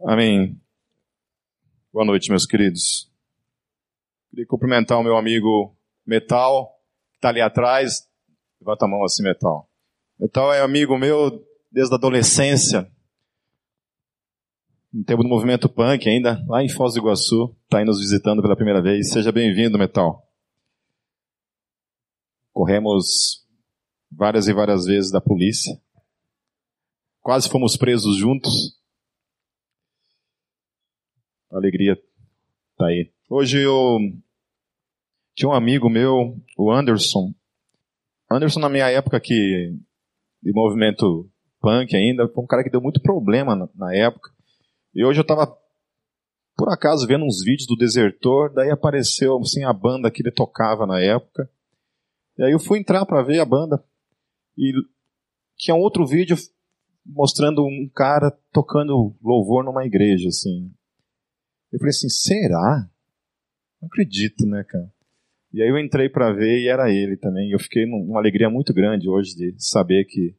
Amém. Boa noite, meus queridos. Queria cumprimentar o meu amigo Metal, que está ali atrás. Levanta a mão assim, Metal. Metal é amigo meu desde a adolescência. Em tempo do movimento punk ainda, lá em Foz do Iguaçu. Está aí nos visitando pela primeira vez. Seja bem-vindo, Metal. Corremos várias e várias vezes da polícia. Quase fomos presos juntos. Alegria tá aí. Hoje eu tinha um amigo meu, o Anderson. Anderson na minha época que de movimento punk ainda, foi um cara que deu muito problema na, na época. E hoje eu tava por acaso vendo uns vídeos do Desertor, daí apareceu assim a banda que ele tocava na época. E aí eu fui entrar para ver a banda e tinha outro vídeo mostrando um cara tocando louvor numa igreja assim. Eu falei assim, será? Não acredito, né, cara? E aí eu entrei para ver e era ele também. Eu fiquei numa alegria muito grande hoje de saber que,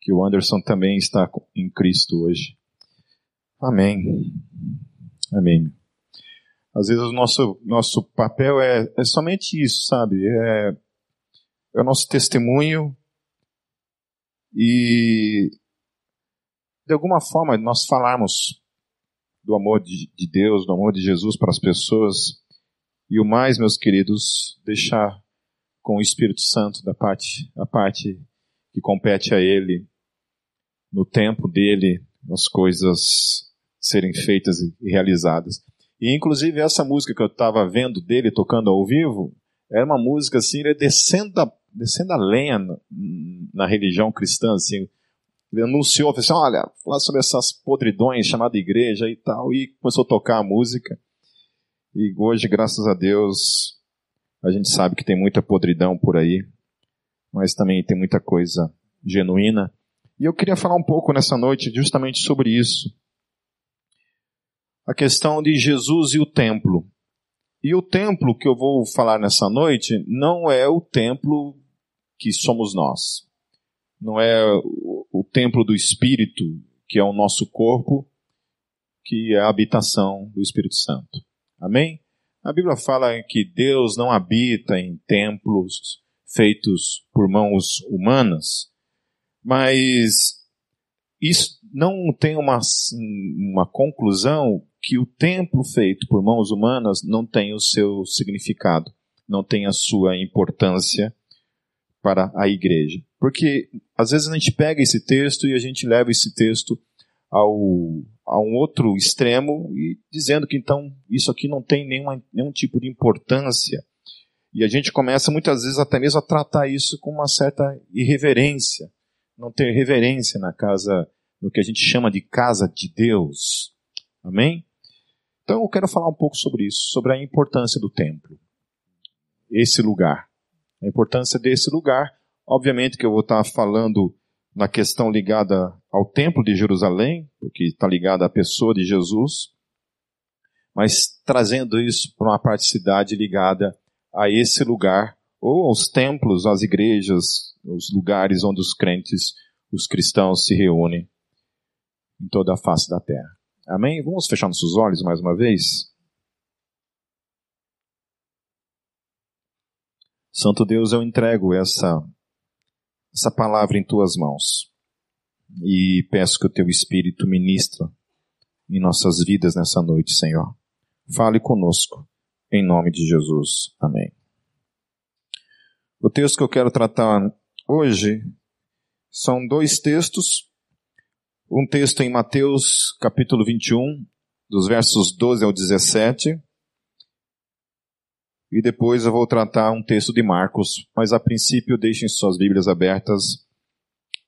que o Anderson também está em Cristo hoje. Amém. Amém. Às vezes o nosso, nosso papel é, é somente isso, sabe? É, é o nosso testemunho e de alguma forma nós falarmos do amor de, de Deus, do amor de Jesus para as pessoas. E o mais, meus queridos, deixar com o Espírito Santo da parte, a parte que compete a Ele, no tempo dele, as coisas serem feitas e realizadas. E inclusive essa música que eu estava vendo dele tocando ao vivo, era uma música assim, ele descendo a, descendo a lenha na, na religião cristã, assim, ele anunciou, falou assim, olha, falar sobre essas podridões chamada igreja e tal, e começou a tocar a música. E hoje, graças a Deus, a gente sabe que tem muita podridão por aí, mas também tem muita coisa genuína. E eu queria falar um pouco nessa noite justamente sobre isso. A questão de Jesus e o templo. E o templo que eu vou falar nessa noite não é o templo que somos nós. Não é templo do Espírito, que é o nosso corpo, que é a habitação do Espírito Santo. Amém? A Bíblia fala que Deus não habita em templos feitos por mãos humanas, mas isso não tem uma, uma conclusão que o templo feito por mãos humanas não tem o seu significado, não tem a sua importância para a igreja. Porque às vezes a gente pega esse texto e a gente leva esse texto ao, a um outro extremo e dizendo que então isso aqui não tem nenhuma, nenhum tipo de importância. E a gente começa muitas vezes até mesmo a tratar isso com uma certa irreverência. Não ter reverência na casa, no que a gente chama de casa de Deus. Amém? Então eu quero falar um pouco sobre isso, sobre a importância do templo. Esse lugar. A importância desse lugar Obviamente que eu vou estar falando na questão ligada ao Templo de Jerusalém, porque está ligada à pessoa de Jesus, mas trazendo isso para uma cidade ligada a esse lugar, ou aos templos, às igrejas, os lugares onde os crentes, os cristãos se reúnem em toda a face da terra. Amém? Vamos fechar nossos olhos mais uma vez? Santo Deus, eu entrego essa essa palavra em tuas mãos. E peço que o teu Espírito ministra em nossas vidas nessa noite, Senhor. Fale conosco, em nome de Jesus. Amém. O texto que eu quero tratar hoje são dois textos. Um texto em Mateus, capítulo 21, dos versos 12 ao 17, e depois eu vou tratar um texto de Marcos, mas a princípio deixem suas Bíblias abertas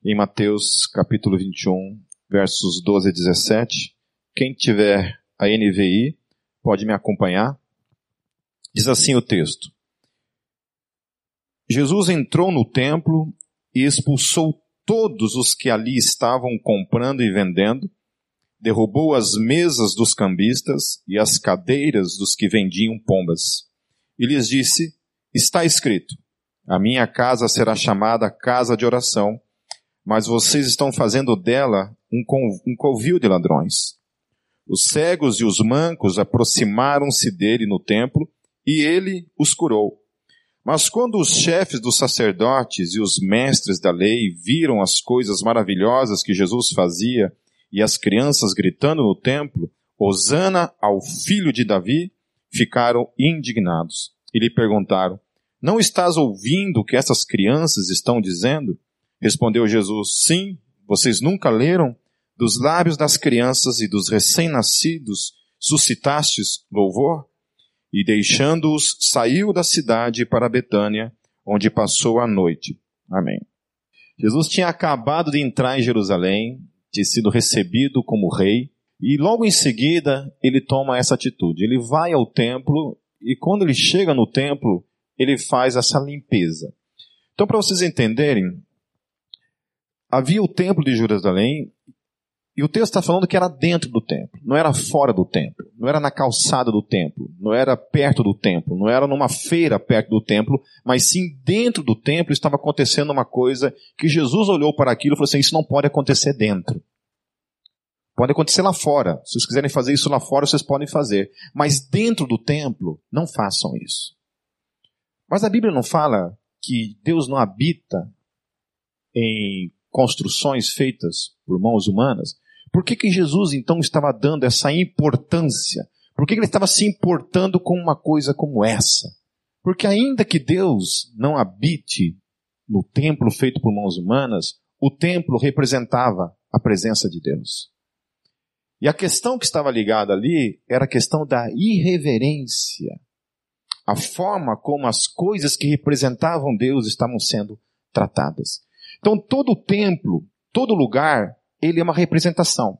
em Mateus capítulo 21, versos 12 a 17. Quem tiver a NVI pode me acompanhar. Diz assim o texto: Jesus entrou no templo e expulsou todos os que ali estavam comprando e vendendo, derrubou as mesas dos cambistas e as cadeiras dos que vendiam pombas e lhes disse: Está escrito: A minha casa será chamada casa de oração, mas vocês estão fazendo dela um, covil de ladrões. Os cegos e os mancos aproximaram-se dele no templo e ele os curou. Mas quando os chefes dos sacerdotes e os mestres da lei viram as coisas maravilhosas que Jesus fazia e as crianças gritando no templo, Hosana ao filho de Davi, ficaram indignados e lhe perguntaram: Não estás ouvindo o que essas crianças estão dizendo? Respondeu Jesus: Sim, vocês nunca leram? Dos lábios das crianças e dos recém-nascidos suscitastes louvor? E deixando-os, saiu da cidade para Betânia, onde passou a noite. Amém. Jesus tinha acabado de entrar em Jerusalém, tinha sido recebido como rei, e logo em seguida ele toma essa atitude. Ele vai ao templo e quando ele chega no templo, ele faz essa limpeza. Então, para vocês entenderem, havia o templo de Jerusalém e o texto está falando que era dentro do templo, não era fora do templo, não era na calçada do templo, não era perto do templo, não era numa feira perto do templo, mas sim dentro do templo estava acontecendo uma coisa que Jesus olhou para aquilo e falou assim: Isso não pode acontecer dentro. Pode acontecer lá fora. Se vocês quiserem fazer isso lá fora, vocês podem fazer. Mas dentro do templo, não façam isso. Mas a Bíblia não fala que Deus não habita em construções feitas por mãos humanas. Por que, que Jesus então estava dando essa importância? Por que, que ele estava se importando com uma coisa como essa? Porque ainda que Deus não habite no templo feito por mãos humanas, o templo representava a presença de Deus. E a questão que estava ligada ali era a questão da irreverência. A forma como as coisas que representavam Deus estavam sendo tratadas. Então todo templo, todo lugar, ele é uma representação.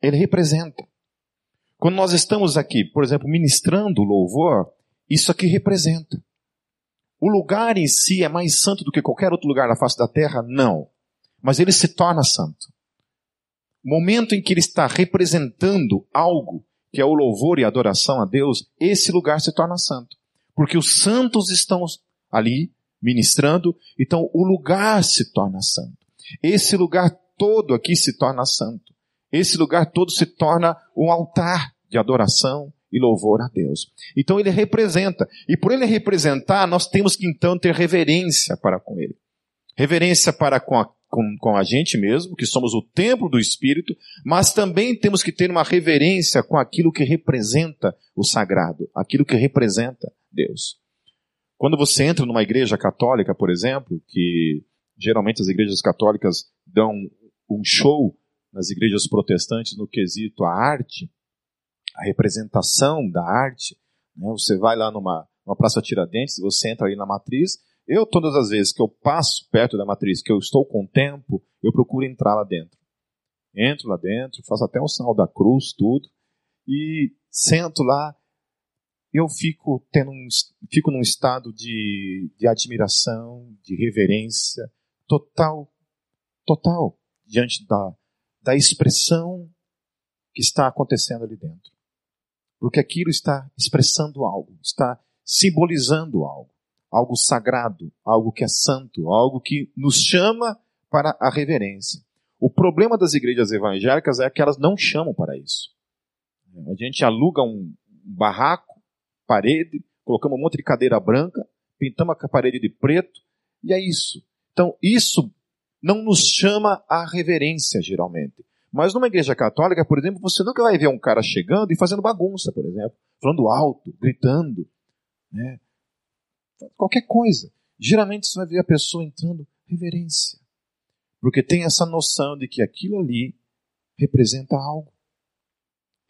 Ele representa. Quando nós estamos aqui, por exemplo, ministrando louvor, isso aqui representa. O lugar em si é mais santo do que qualquer outro lugar na face da terra? Não. Mas ele se torna santo momento em que ele está representando algo, que é o louvor e a adoração a Deus, esse lugar se torna santo. Porque os santos estão ali ministrando, então o lugar se torna santo. Esse lugar todo aqui se torna santo. Esse lugar todo se torna um altar de adoração e louvor a Deus. Então ele representa. E por ele representar, nós temos que então ter reverência para com ele. Reverência para com a com, com a gente mesmo, que somos o templo do Espírito, mas também temos que ter uma reverência com aquilo que representa o sagrado, aquilo que representa Deus. Quando você entra numa igreja católica, por exemplo, que geralmente as igrejas católicas dão um show nas igrejas protestantes no quesito a arte, a representação da arte, né? você vai lá numa, numa Praça Tiradentes, você entra ali na matriz, eu, todas as vezes que eu passo perto da matriz, que eu estou com tempo, eu procuro entrar lá dentro. Entro lá dentro, faço até o sinal da cruz, tudo, e sento lá. Eu fico tendo um, fico num estado de, de admiração, de reverência, total, total, diante da, da expressão que está acontecendo ali dentro. Porque aquilo está expressando algo, está simbolizando algo algo sagrado, algo que é santo, algo que nos chama para a reverência. O problema das igrejas evangélicas é que elas não chamam para isso. A gente aluga um barraco, parede, colocamos um monte de cadeira branca, pintamos a parede de preto, e é isso. Então, isso não nos chama à reverência, geralmente. Mas numa igreja católica, por exemplo, você nunca vai ver um cara chegando e fazendo bagunça, por exemplo, falando alto, gritando, né? Qualquer coisa. Geralmente você vai ver a pessoa entrando reverência. Porque tem essa noção de que aquilo ali representa algo.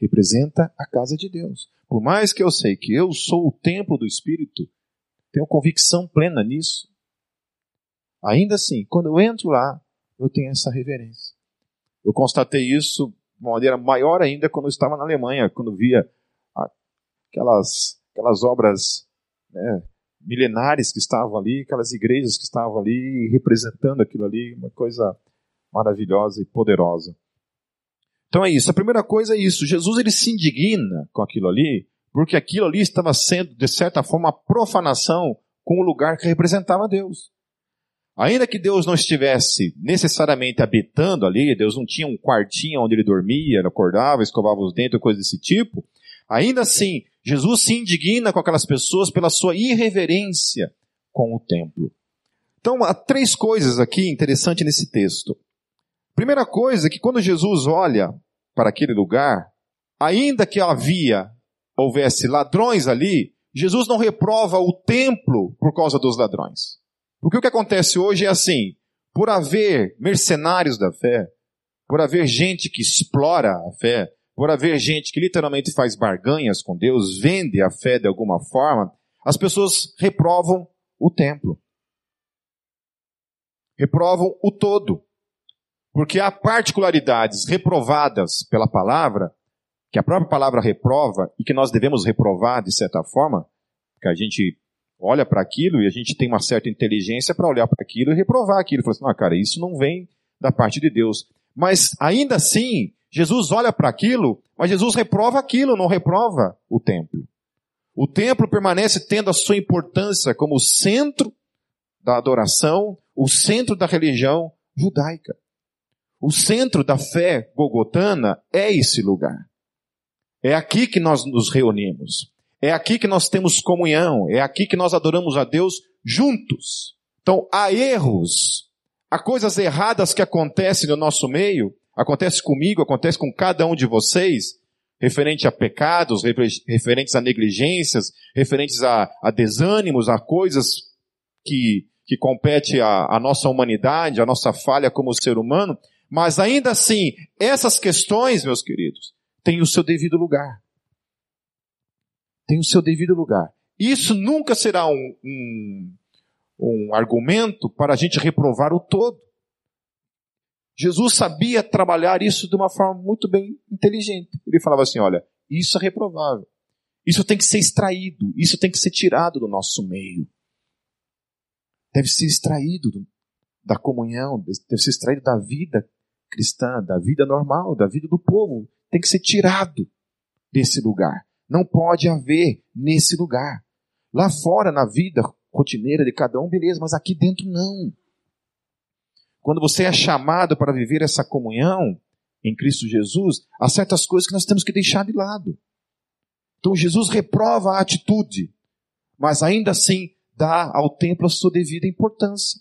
Representa a casa de Deus. Por mais que eu sei que eu sou o templo do Espírito, tenho convicção plena nisso. Ainda assim, quando eu entro lá, eu tenho essa reverência. Eu constatei isso de uma maneira maior ainda quando eu estava na Alemanha, quando via aquelas, aquelas obras né, milenares que estavam ali, aquelas igrejas que estavam ali representando aquilo ali, uma coisa maravilhosa e poderosa. Então é isso. A primeira coisa é isso. Jesus ele se indigna com aquilo ali, porque aquilo ali estava sendo, de certa forma, profanação com o lugar que representava Deus. Ainda que Deus não estivesse necessariamente habitando ali, Deus não tinha um quartinho onde ele dormia, ele acordava, escovava os dentes, coisa desse tipo, ainda assim, Jesus se indigna com aquelas pessoas pela sua irreverência com o templo. Então, há três coisas aqui interessantes nesse texto. Primeira coisa é que quando Jesus olha para aquele lugar, ainda que havia, houvesse ladrões ali, Jesus não reprova o templo por causa dos ladrões. Porque o que acontece hoje é assim, por haver mercenários da fé, por haver gente que explora a fé, por haver gente que literalmente faz barganhas com Deus, vende a fé de alguma forma, as pessoas reprovam o templo. Reprovam o todo. Porque há particularidades reprovadas pela palavra, que a própria palavra reprova e que nós devemos reprovar de certa forma, que a gente olha para aquilo e a gente tem uma certa inteligência para olhar para aquilo e reprovar aquilo. Fala assim, ah, cara, isso não vem da parte de Deus. Mas ainda assim, Jesus olha para aquilo, mas Jesus reprova aquilo, não reprova o templo. O templo permanece tendo a sua importância como centro da adoração, o centro da religião judaica. O centro da fé gogotana é esse lugar. É aqui que nós nos reunimos. É aqui que nós temos comunhão. É aqui que nós adoramos a Deus juntos. Então, há erros, há coisas erradas que acontecem no nosso meio, acontece comigo, acontece com cada um de vocês, referente a pecados, referentes a negligências, referentes a, a desânimos, a coisas que, que compete à, nossa humanidade, à nossa falha como ser humano, mas ainda assim, essas questões, meus queridos, têm o seu devido lugar. Tem o seu devido lugar. Isso nunca será um, um, um argumento para a gente reprovar o todo. Jesus sabia trabalhar isso de uma forma muito bem inteligente. Ele falava assim: olha, isso é reprovável. Isso tem que ser extraído. Isso tem que ser tirado do nosso meio. Deve ser extraído da comunhão, deve ser extraído da vida cristã, da vida normal, da vida do povo. Tem que ser tirado desse lugar. Não pode haver nesse lugar. Lá fora, na vida rotineira de cada um, beleza, mas aqui dentro não. Quando você é chamado para viver essa comunhão em Cristo Jesus, há certas coisas que nós temos que deixar de lado. Então Jesus reprova a atitude, mas ainda assim dá ao templo a sua devida importância.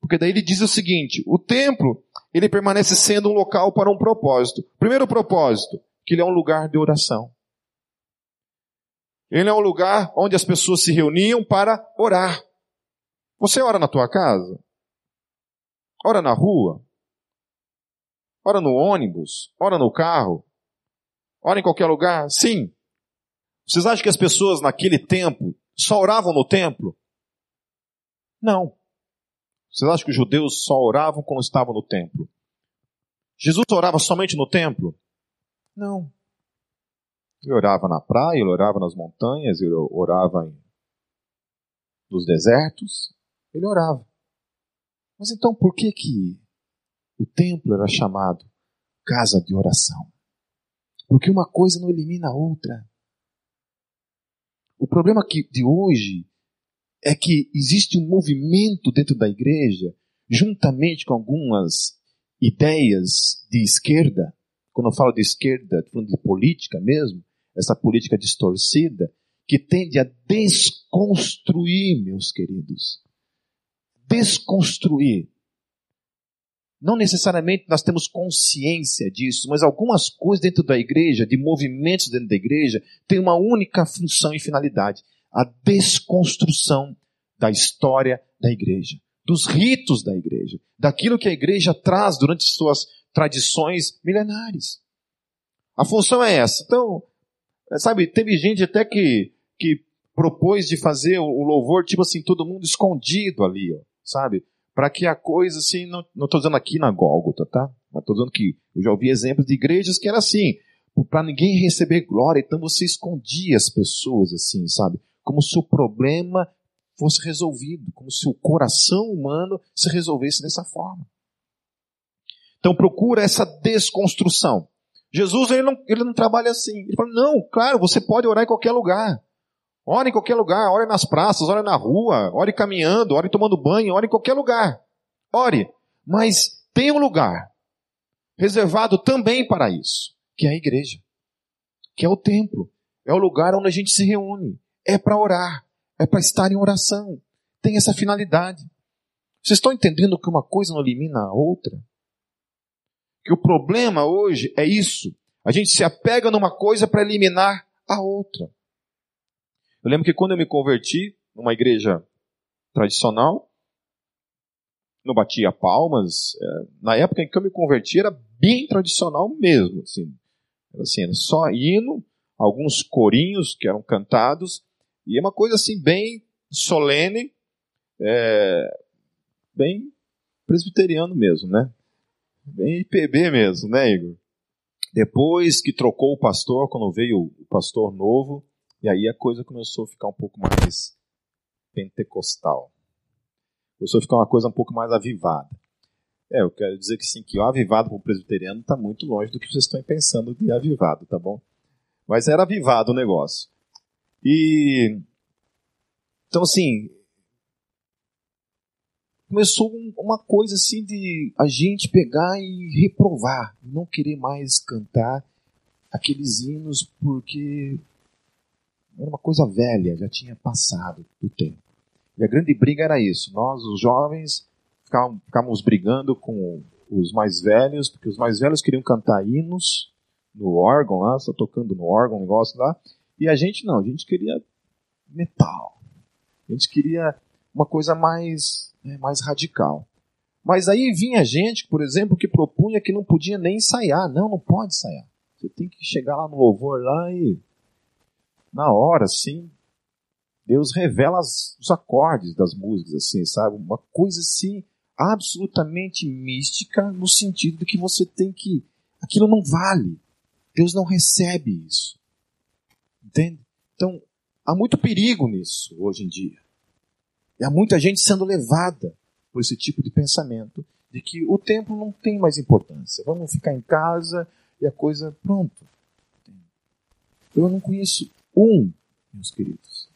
Porque daí ele diz o seguinte: o templo, ele permanece sendo um local para um propósito. Primeiro propósito, que ele é um lugar de oração. Ele é um lugar onde as pessoas se reuniam para orar. Você ora na tua casa? Ora na rua? Ora no ônibus? Ora no carro? Ora em qualquer lugar? Sim. Vocês acham que as pessoas naquele tempo só oravam no templo? Não. Vocês acham que os judeus só oravam quando estavam no templo? Jesus orava somente no templo? Não. Ele orava na praia, ele orava nas montanhas, ele orava em, nos desertos. Ele orava. Mas então por que que o templo era chamado casa de oração? Porque uma coisa não elimina a outra. O problema de hoje é que existe um movimento dentro da igreja, juntamente com algumas ideias de esquerda, quando eu falo de esquerda, estou falando de política mesmo, essa política distorcida, que tende a desconstruir, meus queridos, desconstruir. Não necessariamente nós temos consciência disso, mas algumas coisas dentro da igreja, de movimentos dentro da igreja, têm uma única função e finalidade: a desconstrução da história da igreja, dos ritos da igreja, daquilo que a igreja traz durante suas tradições milenares. A função é essa. Então, sabe, teve gente até que, que propôs de fazer o louvor, tipo assim, todo mundo escondido ali, ó sabe? Para que a coisa assim, não estou dizendo aqui na Gólgota, tá? Mas estou dizendo que eu já ouvi exemplos de igrejas que era assim, para ninguém receber glória, então você escondia as pessoas assim, sabe? Como se o problema fosse resolvido, como se o coração humano se resolvesse dessa forma. Então procura essa desconstrução. Jesus ele não, ele não trabalha assim. Ele fala, não, claro, você pode orar em qualquer lugar. Ore em qualquer lugar, ore nas praças, ore na rua, ore caminhando, ore tomando banho, ore em qualquer lugar. Ore. Mas tem um lugar reservado também para isso, que é a igreja, que é o templo, é o lugar onde a gente se reúne, é para orar, é para estar em oração, tem essa finalidade. Vocês estão entendendo que uma coisa não elimina a outra? Que o problema hoje é isso. A gente se apega numa coisa para eliminar a outra. Eu lembro que quando eu me converti numa igreja tradicional, não batia palmas. É, na época em que eu me converti era bem tradicional mesmo. Assim, era assim, era só hino, alguns corinhos que eram cantados, e é uma coisa assim bem solene, é, bem presbiteriano mesmo, né? Bem IPB mesmo, né, Igor? Depois que trocou o pastor, quando veio o pastor novo, e aí a coisa começou a ficar um pouco mais pentecostal. Começou a ficar uma coisa um pouco mais avivada. É, eu quero dizer que sim, que o avivado para o presbiteriano está muito longe do que vocês estão pensando de avivado, tá bom? Mas era avivado o negócio. E. Então, assim, começou uma coisa assim de a gente pegar e reprovar, não querer mais cantar aqueles hinos porque era uma coisa velha, já tinha passado do tempo. E a grande briga era isso. Nós, os jovens, ficávamos brigando com os mais velhos, porque os mais velhos queriam cantar hinos no órgão lá, só tocando no órgão, negócio lá. E a gente não, a gente queria metal. A gente queria uma coisa mais né, mais radical. Mas aí vinha gente, por exemplo, que propunha que não podia nem ensaiar. Não, não pode ensaiar. Você tem que chegar lá no louvor lá e na hora, assim, Deus revela as, os acordes das músicas, assim, sabe? Uma coisa assim absolutamente mística no sentido de que você tem que aquilo não vale. Deus não recebe isso. Entende? Então, há muito perigo nisso hoje em dia. E há muita gente sendo levada por esse tipo de pensamento de que o templo não tem mais importância. Vamos ficar em casa e a coisa pronto. Eu não conheço um, meus queridos.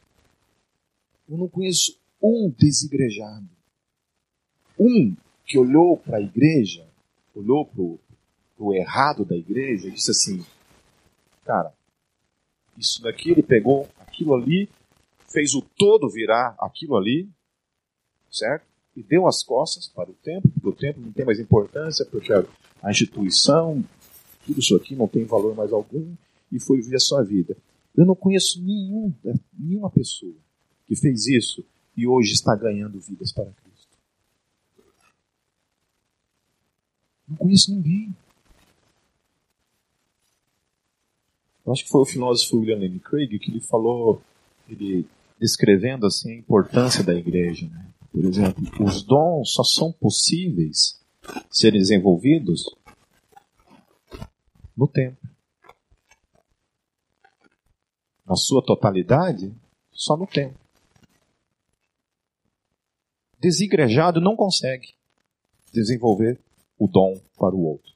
Eu não conheço um desigrejado. Um que olhou para a igreja, olhou para o errado da igreja e disse assim: Cara, isso daqui ele pegou aquilo ali fez o todo virar aquilo ali, certo? E deu as costas para o templo, porque o templo não tem mais importância, porque a instituição, tudo isso aqui não tem valor mais algum, e foi viver a sua vida. Eu não conheço nenhum, nenhuma pessoa que fez isso e hoje está ganhando vidas para Cristo. Não conheço ninguém. Eu acho que foi o filósofo William Lane Craig que ele falou, ele descrevendo assim a importância da igreja. Né? Por exemplo, os dons só são possíveis serem desenvolvidos no tempo. Na sua totalidade, só no tempo. Desigrejado não consegue desenvolver o dom para o outro.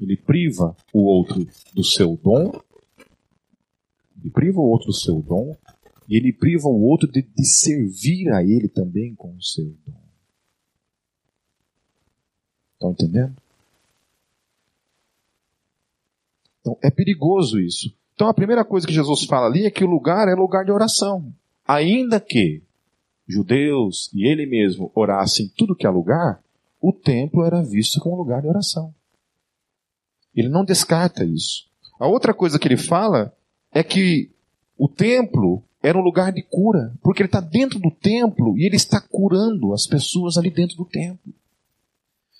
Ele priva o outro do seu dom ele priva o outro do seu dom e ele priva o outro de, de servir a ele também com o seu dom. Estão entendendo? Então é perigoso isso. Então a primeira coisa que Jesus fala ali é que o lugar é lugar de oração. Ainda que judeus e ele mesmo orassem tudo que é lugar, o templo era visto como lugar de oração. Ele não descarta isso. A outra coisa que ele fala é que o templo era um lugar de cura, porque ele está dentro do templo e ele está curando as pessoas ali dentro do templo.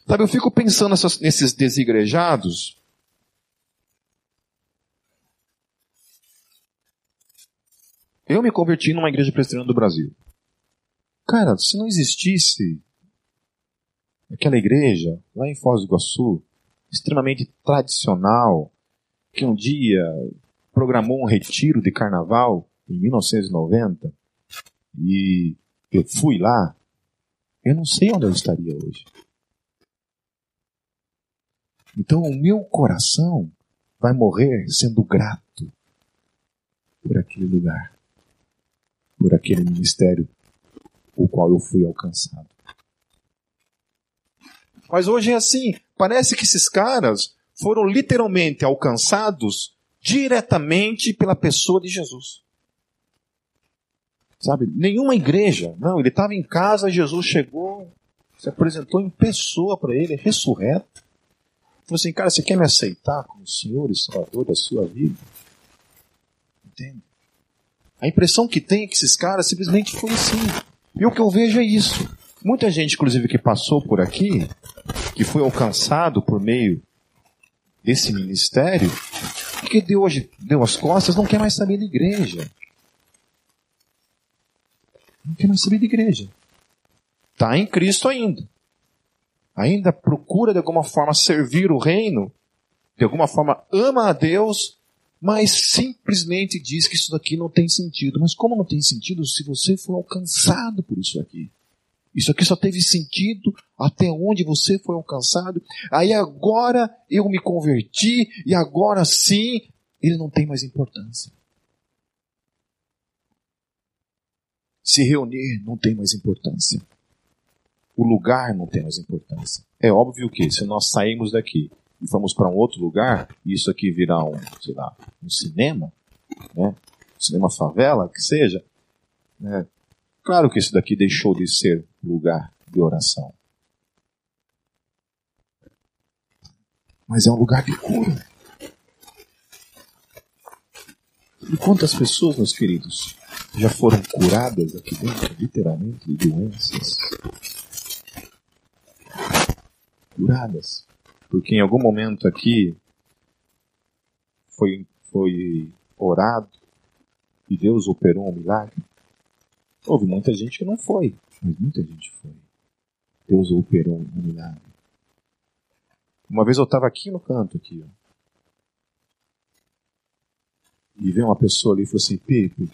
Sabe, eu fico pensando nesses desigrejados. Eu me converti numa igreja presbiteriana do Brasil. Cara, se não existisse aquela igreja lá em Foz do Iguaçu, extremamente tradicional, que um dia programou um retiro de carnaval em 1990 e eu fui lá, eu não sei onde eu estaria hoje. Então o meu coração vai morrer sendo grato por aquele lugar, por aquele ministério o qual eu fui alcançado. Mas hoje é assim, parece que esses caras foram literalmente alcançados diretamente pela pessoa de Jesus. Sabe? Nenhuma igreja. Não, ele estava em casa, Jesus chegou, se apresentou em pessoa para ele, ressurreto. Falou assim, cara, você quer me aceitar como Senhor e Salvador da sua vida? Entende? A impressão que tem é que esses caras simplesmente foi assim. E o que eu vejo é isso. Muita gente, inclusive, que passou por aqui, que foi alcançado por meio desse ministério, que deu, hoje, deu as costas, não quer mais saber da igreja. Não quer mais saber de igreja. Está em Cristo ainda. Ainda procura de alguma forma servir o reino, de alguma forma ama a Deus, mas simplesmente diz que isso daqui não tem sentido. Mas como não tem sentido se você foi alcançado por isso aqui? Isso aqui só teve sentido até onde você foi alcançado. Aí agora eu me converti e agora sim ele não tem mais importância. Se reunir não tem mais importância. O lugar não tem mais importância. É óbvio que se nós sairmos daqui e formos para um outro lugar, e isso aqui virar um, sei lá, um cinema, né? cinema favela, que seja, né? claro que isso daqui deixou de ser lugar de oração. Mas é um lugar de cura. E quantas pessoas, meus queridos, já foram curadas aqui dentro, literalmente, de doenças? Curadas. Porque em algum momento aqui foi, foi orado e Deus operou um milagre. Houve muita gente que não foi, mas muita gente foi. Deus operou um milagre. Uma vez eu estava aqui no canto, aqui, ó. E veio uma pessoa ali e falou assim, Pepe,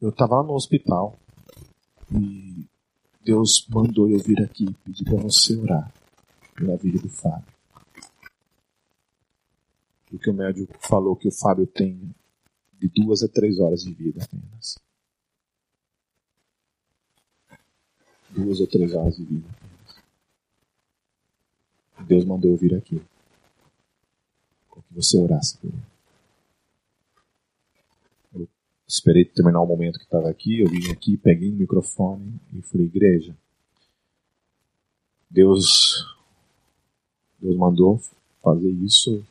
eu estava lá no hospital e Deus mandou eu vir aqui pedir para você orar pela vida do Fábio. Porque o médico falou que o Fábio tem de duas a três horas de vida apenas. Duas ou três horas de vida apenas. Deus mandou eu vir aqui que você orasse por ele. Eu esperei terminar o momento que estava aqui, eu vim aqui, peguei o microfone e falei, igreja, Deus, Deus mandou fazer isso,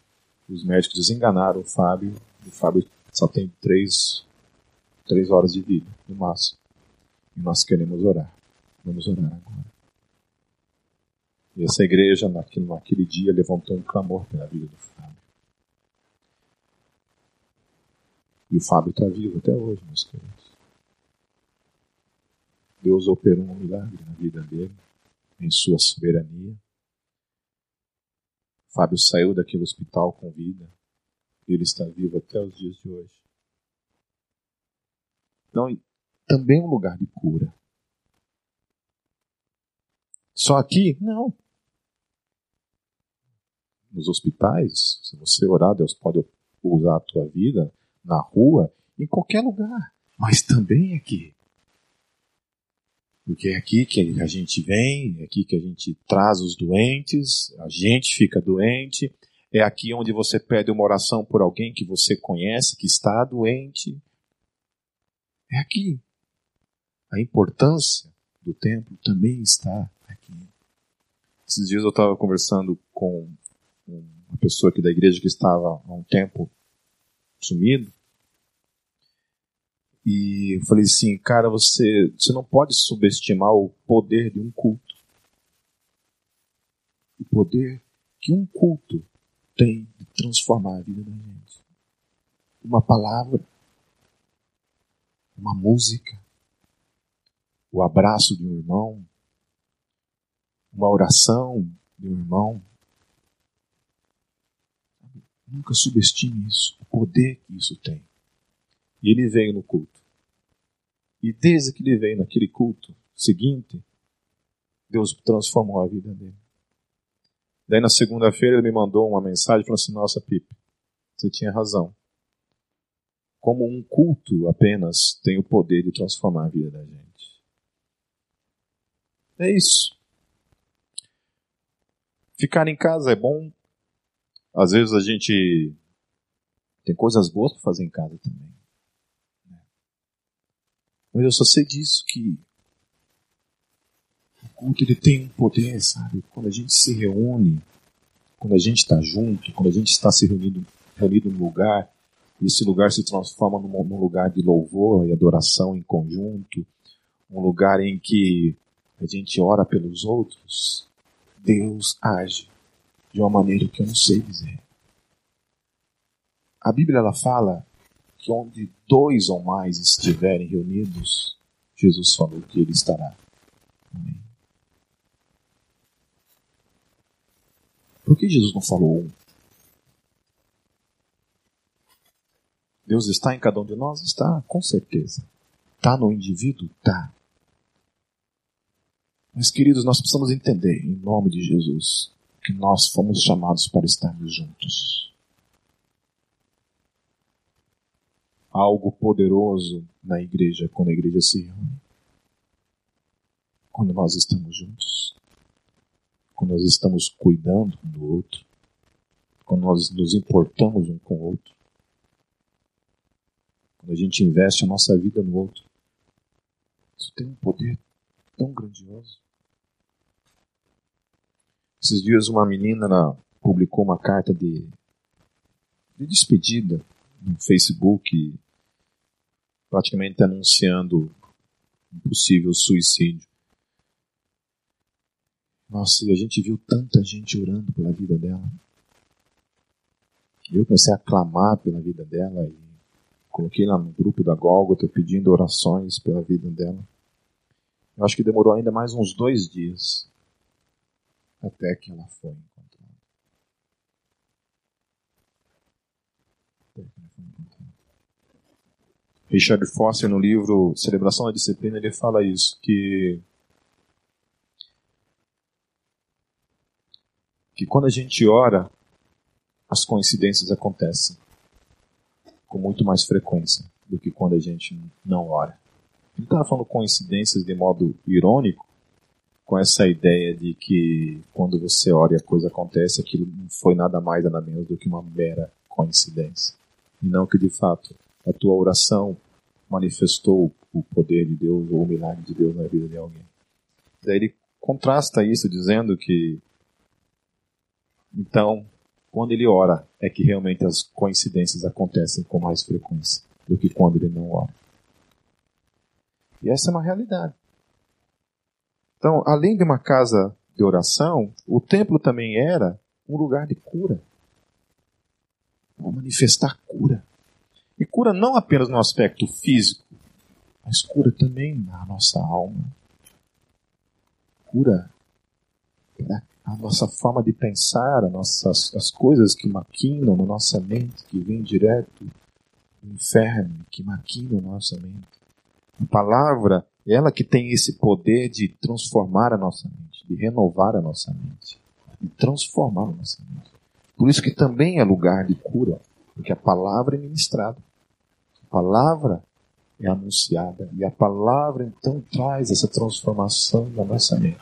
os médicos desenganaram o Fábio, o Fábio só tem três, três horas de vida, no máximo. E nós queremos orar. Vamos orar agora. E essa igreja, naquele, naquele dia, levantou um clamor pela vida do Fábio. E o Fábio está vivo até hoje, meus queridos. Deus operou um milagre na vida dele, em sua soberania. Fábio saiu daquele hospital com vida. E ele está vivo até os dias de hoje. Então, também um lugar de cura. Só aqui? Não. Nos hospitais, se você orar, Deus pode usar a tua vida na rua, em qualquer lugar, mas também aqui. Porque é aqui que a gente vem, é aqui que a gente traz os doentes, a gente fica doente, é aqui onde você pede uma oração por alguém que você conhece, que está doente. É aqui. A importância do templo também está aqui. Esses dias eu estava conversando com uma pessoa aqui da igreja que estava há um tempo sumido. E eu falei assim, cara, você, você não pode subestimar o poder de um culto. O poder que um culto tem de transformar a vida da gente. Uma palavra, uma música, o abraço de um irmão, uma oração de um irmão, Nunca subestime isso, o poder que isso tem. E ele veio no culto. E desde que ele veio naquele culto seguinte, Deus transformou a vida dele. Daí na segunda-feira ele me mandou uma mensagem falando assim: Nossa, Pipe, Você tinha razão. Como um culto apenas tem o poder de transformar a vida da gente. É isso. Ficar em casa é bom. Às vezes a gente tem coisas boas para fazer em casa também. Mas eu só sei disso que o culto ele tem um poder, sabe? Quando a gente se reúne, quando a gente está junto, quando a gente está se reunido, reunido num lugar, esse lugar se transforma num, num lugar de louvor e adoração em conjunto, um lugar em que a gente ora pelos outros, Deus age de uma maneira que eu não sei dizer. A Bíblia ela fala que onde dois ou mais estiverem reunidos, Jesus falou que ele estará. Amém. Por que Jesus não falou um? Deus está em cada um de nós? Está, com certeza. Está no indivíduo? Está. Mas, queridos, nós precisamos entender, em nome de Jesus, que nós fomos chamados para estarmos juntos. Algo poderoso na igreja quando a igreja se reúne. Quando nós estamos juntos. Quando nós estamos cuidando um do outro. Quando nós nos importamos um com o outro. Quando a gente investe a nossa vida no outro. Isso tem um poder tão grandioso. Esses dias uma menina publicou uma carta de, de despedida no Facebook, praticamente anunciando um possível suicídio. Nossa, e a gente viu tanta gente orando pela vida dela. Eu comecei a clamar pela vida dela e coloquei lá no grupo da Gólgota pedindo orações pela vida dela. Eu acho que demorou ainda mais uns dois dias até que ela foi Richard Foster, no livro Celebração da Disciplina, ele fala isso, que que quando a gente ora, as coincidências acontecem com muito mais frequência do que quando a gente não ora. Ele estava falando coincidências de modo irônico, com essa ideia de que quando você ora e a coisa acontece, aquilo não foi nada mais nada menos do que uma mera coincidência. E não que de fato a tua oração manifestou o poder de Deus ou o milagre de Deus na vida de alguém. Daí ele contrasta isso dizendo que então, quando ele ora, é que realmente as coincidências acontecem com mais frequência do que quando ele não ora. E essa é uma realidade. Então, além de uma casa de oração, o templo também era um lugar de cura. Para manifestar cura. E cura não apenas no aspecto físico, mas cura também na nossa alma. Cura a nossa forma de pensar, as, nossas, as coisas que maquinam na nossa mente, que vêm direto do inferno, que maquinam na nossa mente. A palavra ela que tem esse poder de transformar a nossa mente, de renovar a nossa mente, de transformar a nossa mente. Por isso que também é lugar de cura, porque a palavra é ministrada. Palavra é anunciada e a palavra então traz essa transformação na nossa mente.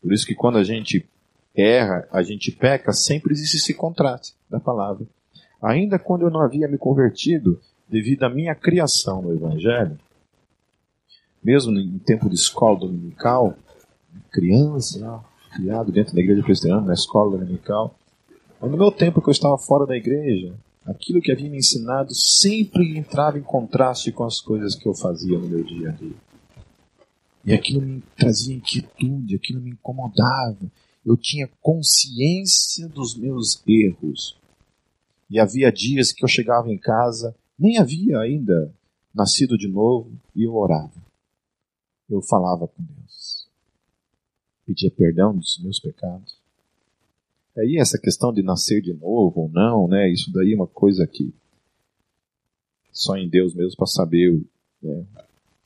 Por isso que quando a gente erra, a gente peca, sempre existe esse contraste da palavra. Ainda quando eu não havia me convertido, devido à minha criação no Evangelho, mesmo em tempo de escola dominical, criança, criado dentro da igreja presbiteriana, na escola dominical, no meu tempo que eu estava fora da igreja, aquilo que havia me ensinado sempre entrava em contraste com as coisas que eu fazia no meu dia a dia. E aquilo me trazia inquietude, aquilo me incomodava. Eu tinha consciência dos meus erros. E havia dias que eu chegava em casa, nem havia ainda nascido de novo, e eu orava eu falava com Deus. Pedia perdão dos meus pecados. Aí essa questão de nascer de novo ou não, né? Isso daí é uma coisa que só em Deus mesmo para saber né,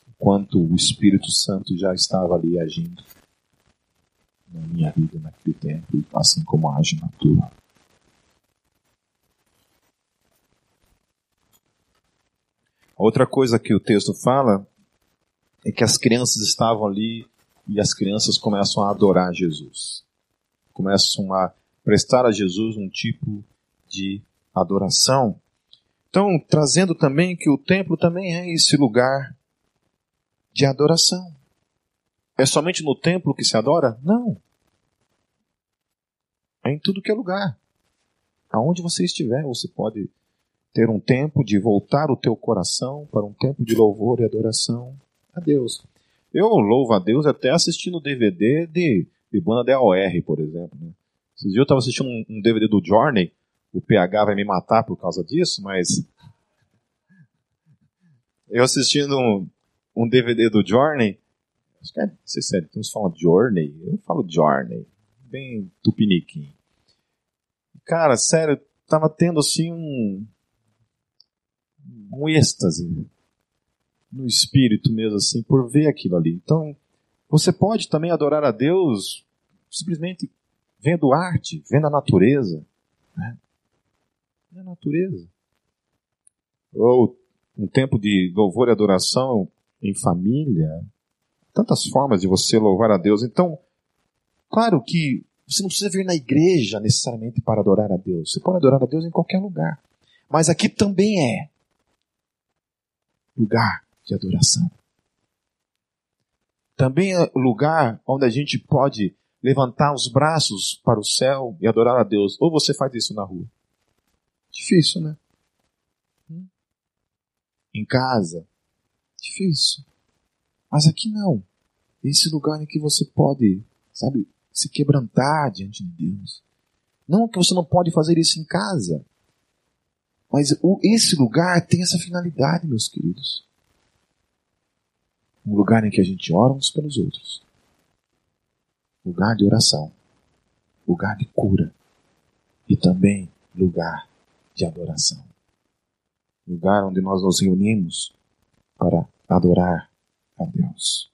o, quanto o Espírito Santo já estava ali agindo na minha vida naquele tempo, assim como age na tua. Outra coisa que o texto fala é que as crianças estavam ali e as crianças começam a adorar Jesus. Começam a prestar a Jesus um tipo de adoração. Então, trazendo também que o templo também é esse lugar de adoração. É somente no templo que se adora? Não. É em tudo que é lugar. Aonde você estiver, você pode ter um tempo de voltar o teu coração para um tempo de louvor e adoração a Deus. Eu louvo a Deus até assistindo DVD de, de banda DOR, por exemplo. Né? Esses dias eu estava assistindo um, um, DVD do Journey, o PH vai me matar por causa disso, mas. Eu assistindo um, um DVD do Journey, acho que é, não sei se é, uns falam Journey, eu falo Journey, bem tupiniquim. Cara, sério, tava tendo assim um, um êxtase no espírito mesmo, assim, por ver aquilo ali. Então, você pode também adorar a Deus simplesmente vendo arte, vendo a natureza. Né? A natureza. Ou um tempo de louvor e adoração em família. Tantas formas de você louvar a Deus. Então, claro que você não precisa vir na igreja necessariamente para adorar a Deus. Você pode adorar a Deus em qualquer lugar. Mas aqui também é lugar de adoração. Também é lugar onde a gente pode levantar os braços para o céu e adorar a Deus. Ou você faz isso na rua? Difícil, né? Hum? Em casa? Difícil. Mas aqui não. Esse lugar em que você pode, sabe, se quebrantar diante de Deus. Não que você não pode fazer isso em casa. Mas esse lugar tem essa finalidade, meus queridos. Um lugar em que a gente ora uns pelos outros. Lugar de oração. Lugar de cura. E também lugar de adoração. Lugar onde nós nos reunimos para adorar a Deus.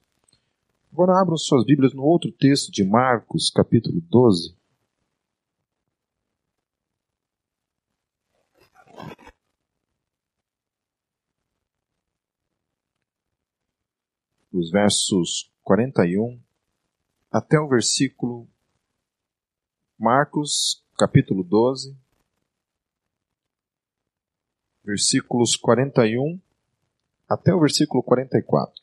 Agora abram suas Bíblias no outro texto de Marcos, capítulo 12. os versos 41 até o versículo Marcos, capítulo 12, versículos 41 até o versículo 44.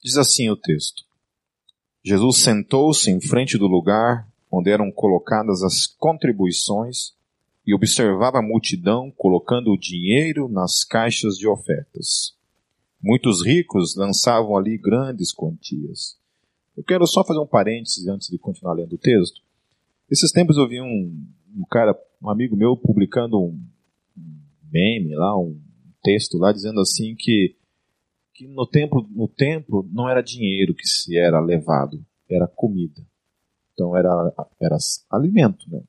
Diz assim o texto: Jesus sentou-se em frente do lugar onde eram colocadas as contribuições e observava a multidão colocando o dinheiro nas caixas de ofertas. Muitos ricos lançavam ali grandes quantias. Eu quero só fazer um parênteses antes de continuar lendo o texto. Esses tempos eu vi um, um cara, um amigo meu, publicando um meme lá, um texto lá, dizendo assim que, que no, templo, no templo não era dinheiro que se era levado, era comida. Então era, era alimento, né?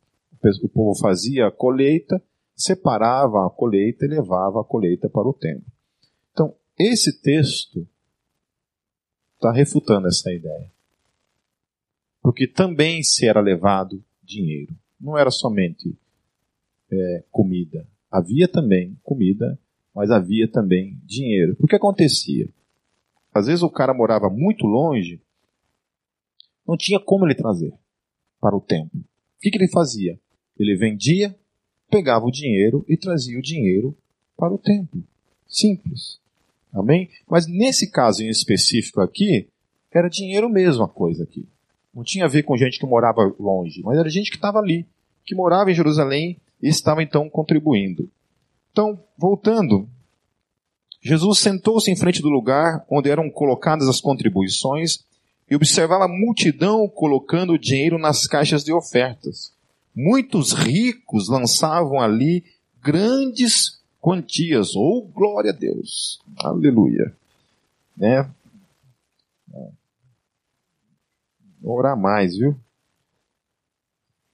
O povo fazia a colheita, separava a colheita e levava a colheita para o templo. Então, esse texto está refutando essa ideia. Porque também se era levado dinheiro. Não era somente é, comida. Havia também comida, mas havia também dinheiro. O que acontecia? Às vezes o cara morava muito longe, não tinha como ele trazer para o templo. O que, que ele fazia? Ele vendia, pegava o dinheiro e trazia o dinheiro para o templo. Simples. Amém? Mas nesse caso em específico aqui, era dinheiro mesmo a coisa aqui. Não tinha a ver com gente que morava longe, mas era gente que estava ali, que morava em Jerusalém e estava então contribuindo. Então, voltando, Jesus sentou-se em frente do lugar onde eram colocadas as contribuições e observava a multidão colocando o dinheiro nas caixas de ofertas. Muitos ricos lançavam ali grandes quantias. Oh, glória a Deus. Aleluia. Né? Vou orar mais, viu?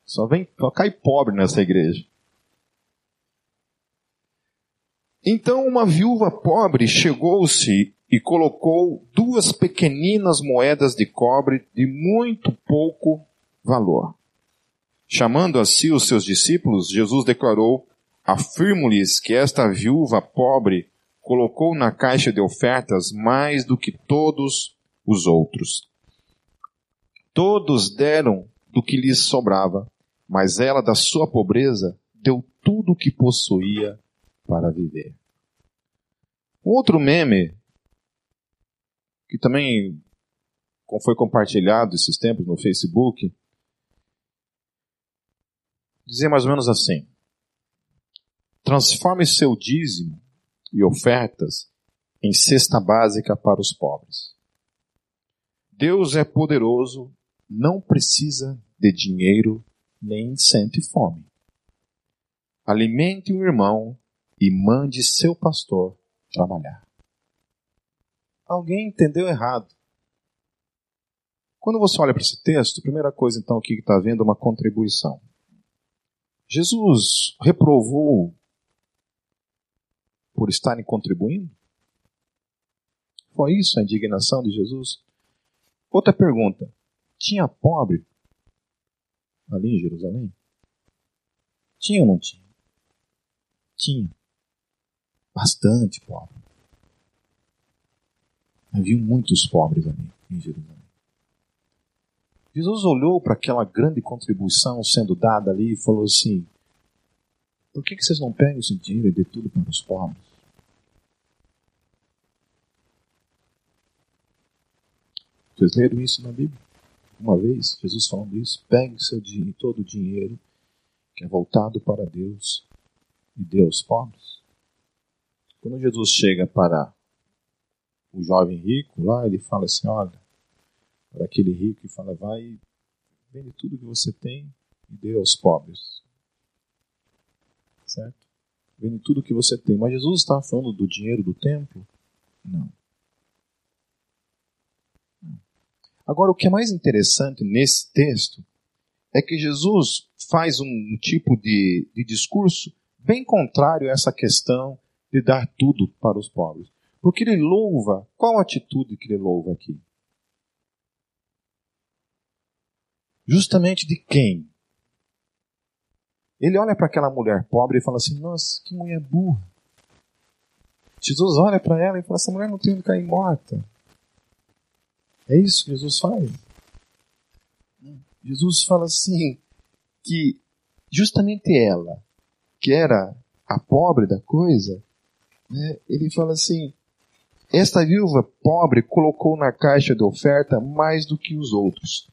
Só vem, só cai pobre nessa igreja. Então uma viúva pobre chegou-se e colocou duas pequeninas moedas de cobre de muito pouco valor Chamando a si os seus discípulos, Jesus declarou: Afirmo-lhes que esta viúva pobre colocou na caixa de ofertas mais do que todos os outros. Todos deram do que lhes sobrava, mas ela, da sua pobreza, deu tudo o que possuía para viver. Outro meme, que também foi compartilhado esses tempos no Facebook, dizia mais ou menos assim: transforme seu dízimo e ofertas em cesta básica para os pobres. Deus é poderoso, não precisa de dinheiro nem sente fome. Alimente o irmão e mande seu pastor trabalhar. Alguém entendeu errado. Quando você olha para esse texto, a primeira coisa então aqui que está vendo é uma contribuição. Jesus reprovou por estarem contribuindo? Foi isso a indignação de Jesus? Outra pergunta: tinha pobre ali em Jerusalém? Tinha ou não tinha? Tinha. Bastante pobre. Havia muitos pobres ali em Jerusalém. Jesus olhou para aquela grande contribuição sendo dada ali e falou assim: Por que, que vocês não pegam esse dinheiro e dê tudo para os pobres? Vocês leram isso na Bíblia? Uma vez, Jesus falando isso: pegue seu dinheiro, todo o dinheiro que é voltado para Deus e dê aos pobres. Quando Jesus chega para o jovem rico lá, ele fala assim: olha, para aquele rico e fala: vai, vende tudo que você tem e dê aos pobres. Certo? Vende tudo que você tem. Mas Jesus estava falando do dinheiro do templo? Não. Agora, o que é mais interessante nesse texto é que Jesus faz um tipo de, de discurso bem contrário a essa questão de dar tudo para os pobres. Porque ele louva, qual atitude que ele louva aqui? Justamente de quem? Ele olha para aquela mulher pobre e fala assim: Nossa, que mulher burra. Jesus olha para ela e fala: Essa mulher não tem onde cair morta. É isso que Jesus faz. Jesus fala assim: que justamente ela, que era a pobre da coisa, né, ele fala assim: esta viúva pobre colocou na caixa de oferta mais do que os outros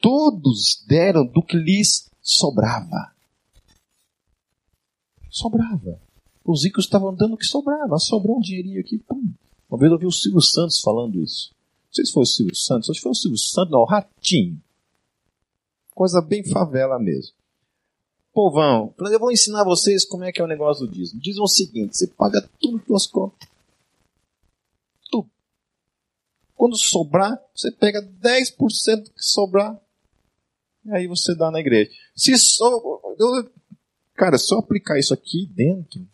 todos deram do que lhes sobrava. Sobrava. Os ricos estavam dando o que sobrava. Sobrou um dinheirinho aqui. Pum. Uma vez eu ouvi o Silvio Santos falando isso. Não sei se foi o Silvio Santos, acho que foi o Silvio Santos, não, o Ratinho. Coisa bem favela mesmo. Povão, eu vou ensinar vocês como é que é o negócio do dízimo. Dizem o seguinte: você paga tudo que suas contas. Tudo. Quando sobrar, você pega 10% que sobrar, aí você dá na igreja. Se só. Eu, cara, só aplicar isso aqui dentro.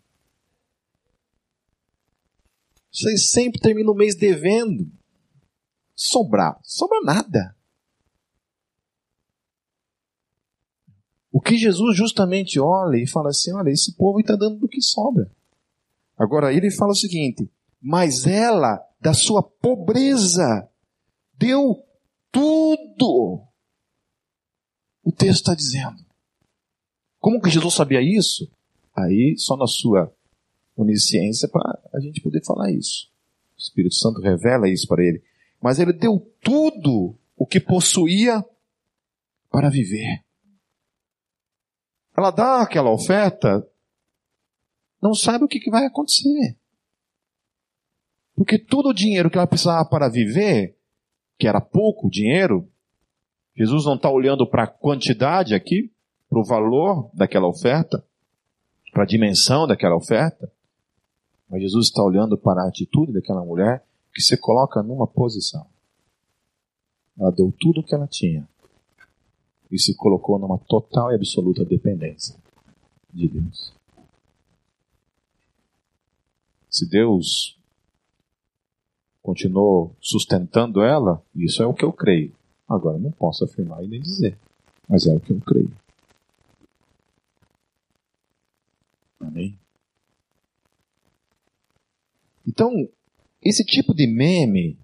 Vocês sempre terminam o mês devendo. Sobrar. Sobra nada. O que Jesus justamente olha e fala assim: olha, esse povo está dando do que sobra. Agora ele fala o seguinte: mas ela, da sua pobreza, deu tudo o texto está dizendo. Como que Jesus sabia isso? Aí, só na sua onisciência para a gente poder falar isso. O Espírito Santo revela isso para ele. Mas ele deu tudo o que possuía para viver. Ela dá aquela oferta, não sabe o que, que vai acontecer. Porque todo o dinheiro que ela precisava para viver, que era pouco dinheiro, Jesus não está olhando para a quantidade aqui, para o valor daquela oferta, para a dimensão daquela oferta, mas Jesus está olhando para a atitude daquela mulher que se coloca numa posição. Ela deu tudo o que ela tinha e se colocou numa total e absoluta dependência de Deus. Se Deus continuou sustentando ela, isso é o que eu creio. Agora não posso afirmar e nem dizer, mas é o que eu creio. Amém? Então, esse tipo de meme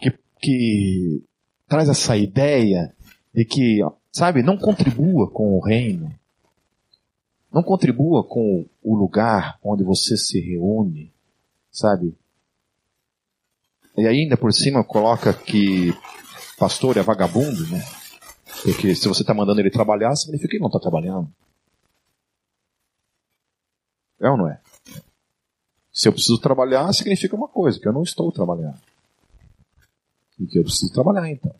que, que traz essa ideia de que, sabe, não contribua com o reino, não contribua com o lugar onde você se reúne, sabe? E ainda por cima coloca que pastor é vagabundo, né? Porque se você está mandando ele trabalhar, significa que ele não está trabalhando. É ou não é? Se eu preciso trabalhar, significa uma coisa, que eu não estou trabalhando. E que eu preciso trabalhar então.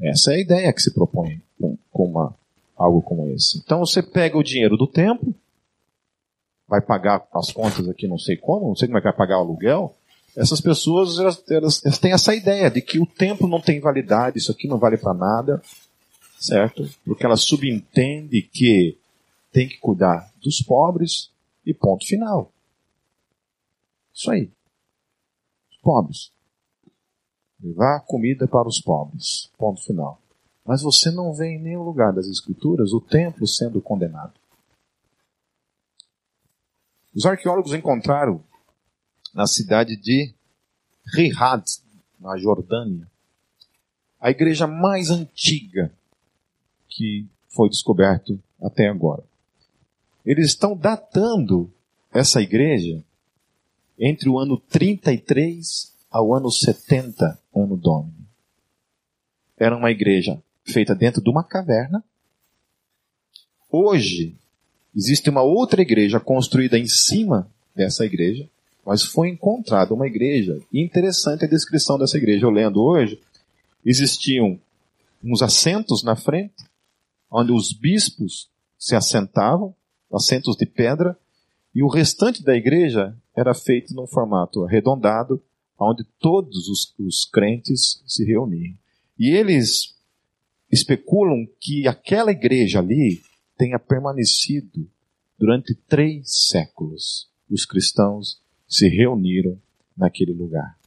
Essa é a ideia que se propõe com, com uma, algo como esse. Então você pega o dinheiro do templo, vai pagar as contas aqui, não sei como, não sei como é que vai pagar o aluguel. Essas pessoas elas, elas, elas têm essa ideia de que o templo não tem validade, isso aqui não vale para nada, certo? Porque ela subentende que tem que cuidar dos pobres e ponto final. Isso aí. Os pobres. Levar comida para os pobres. Ponto final. Mas você não vê em nenhum lugar das Escrituras o templo sendo condenado. Os arqueólogos encontraram na cidade de Rihad, na Jordânia, a igreja mais antiga que foi descoberto até agora. Eles estão datando essa igreja entre o ano 33 ao ano 70, ano Domini. Era uma igreja feita dentro de uma caverna. Hoje, existe uma outra igreja construída em cima dessa igreja, mas foi encontrada uma igreja. E interessante a descrição dessa igreja. Eu lendo hoje, existiam uns assentos na frente, onde os bispos se assentavam, assentos de pedra, e o restante da igreja era feito num formato arredondado, onde todos os, os crentes se reuniam. E eles especulam que aquela igreja ali tenha permanecido durante três séculos. Os cristãos se reuniram naquele lugar.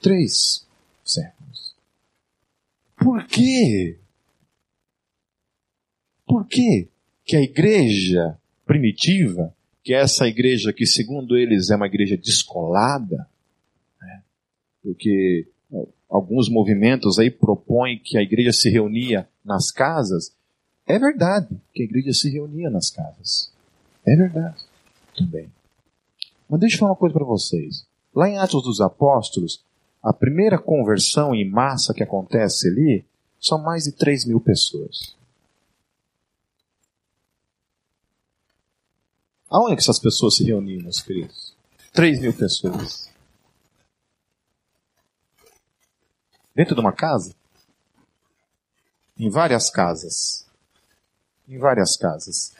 Três séculos. Por quê? Por quê que a igreja primitiva, que é essa igreja que, segundo eles, é uma igreja descolada, né? porque alguns movimentos aí propõem que a igreja se reunia nas casas. É verdade que a igreja se reunia nas casas. É verdade também. Mas deixa eu falar uma coisa para vocês. Lá em Atos dos Apóstolos, a primeira conversão em massa que acontece ali são mais de 3 mil pessoas. Aonde que essas pessoas se reuniam, meus queridos? 3 mil pessoas. Dentro de uma casa? Em várias casas. Em várias casas.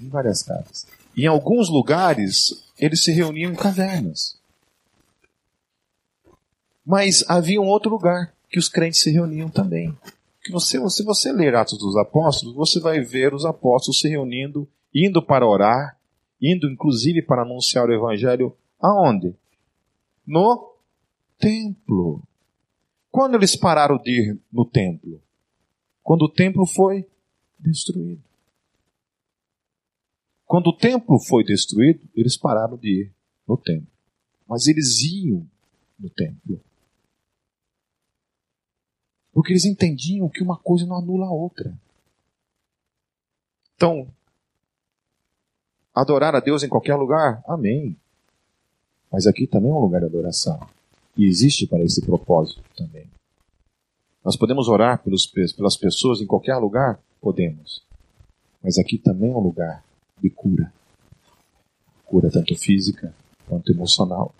Em várias casas. Em alguns lugares, eles se reuniam em cavernas. Mas havia um outro lugar que os crentes se reuniam também. Que você, se você ler Atos dos Apóstolos, você vai ver os apóstolos se reunindo, indo para orar, indo inclusive para anunciar o evangelho aonde? No templo. Quando eles pararam de ir no templo? Quando o templo foi destruído. Quando o templo foi destruído, eles pararam de ir no templo. Mas eles iam no templo. Porque eles entendiam que uma coisa não anula a outra. Então, adorar a Deus em qualquer lugar? Amém. Mas aqui também é um lugar de adoração. E existe para esse propósito também. Nós podemos orar pelos, pelas pessoas em qualquer lugar? Podemos. Mas aqui também é um lugar de cura. Cura tanto física quanto emocional.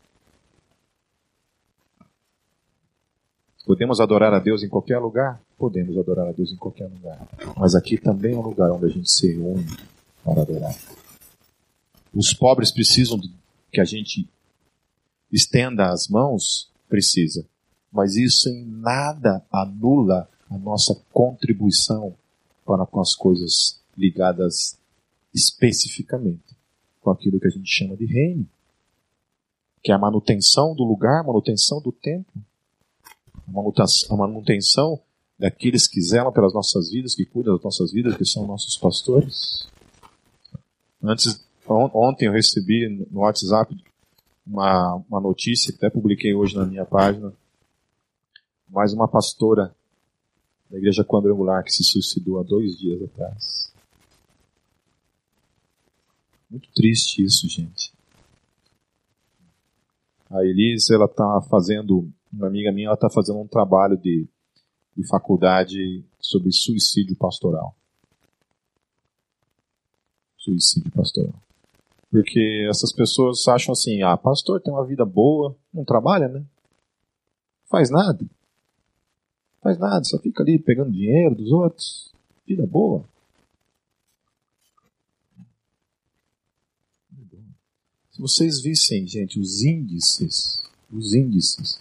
Podemos adorar a Deus em qualquer lugar? Podemos adorar a Deus em qualquer lugar. Mas aqui também é um lugar onde a gente se reúne para adorar. Os pobres precisam que a gente estenda as mãos, precisa. Mas isso em nada anula a nossa contribuição para com as coisas ligadas especificamente com aquilo que a gente chama de reino, que é a manutenção do lugar, a manutenção do templo, a manutenção daqueles que zelam pelas nossas vidas, que cuidam das nossas vidas, que são nossos pastores. Antes Ontem eu recebi no WhatsApp uma, uma notícia, que até publiquei hoje na minha página, mais uma pastora da igreja quadrangular que se suicidou há dois dias atrás. Muito triste isso, gente. A Elise, ela está fazendo, uma amiga minha, ela está fazendo um trabalho de, de faculdade sobre suicídio pastoral. Suicídio pastoral. Porque essas pessoas acham assim, ah, pastor tem uma vida boa, não trabalha, né? Faz nada. Faz nada, só fica ali pegando dinheiro dos outros. Vida boa. Se vocês vissem, gente, os índices, os índices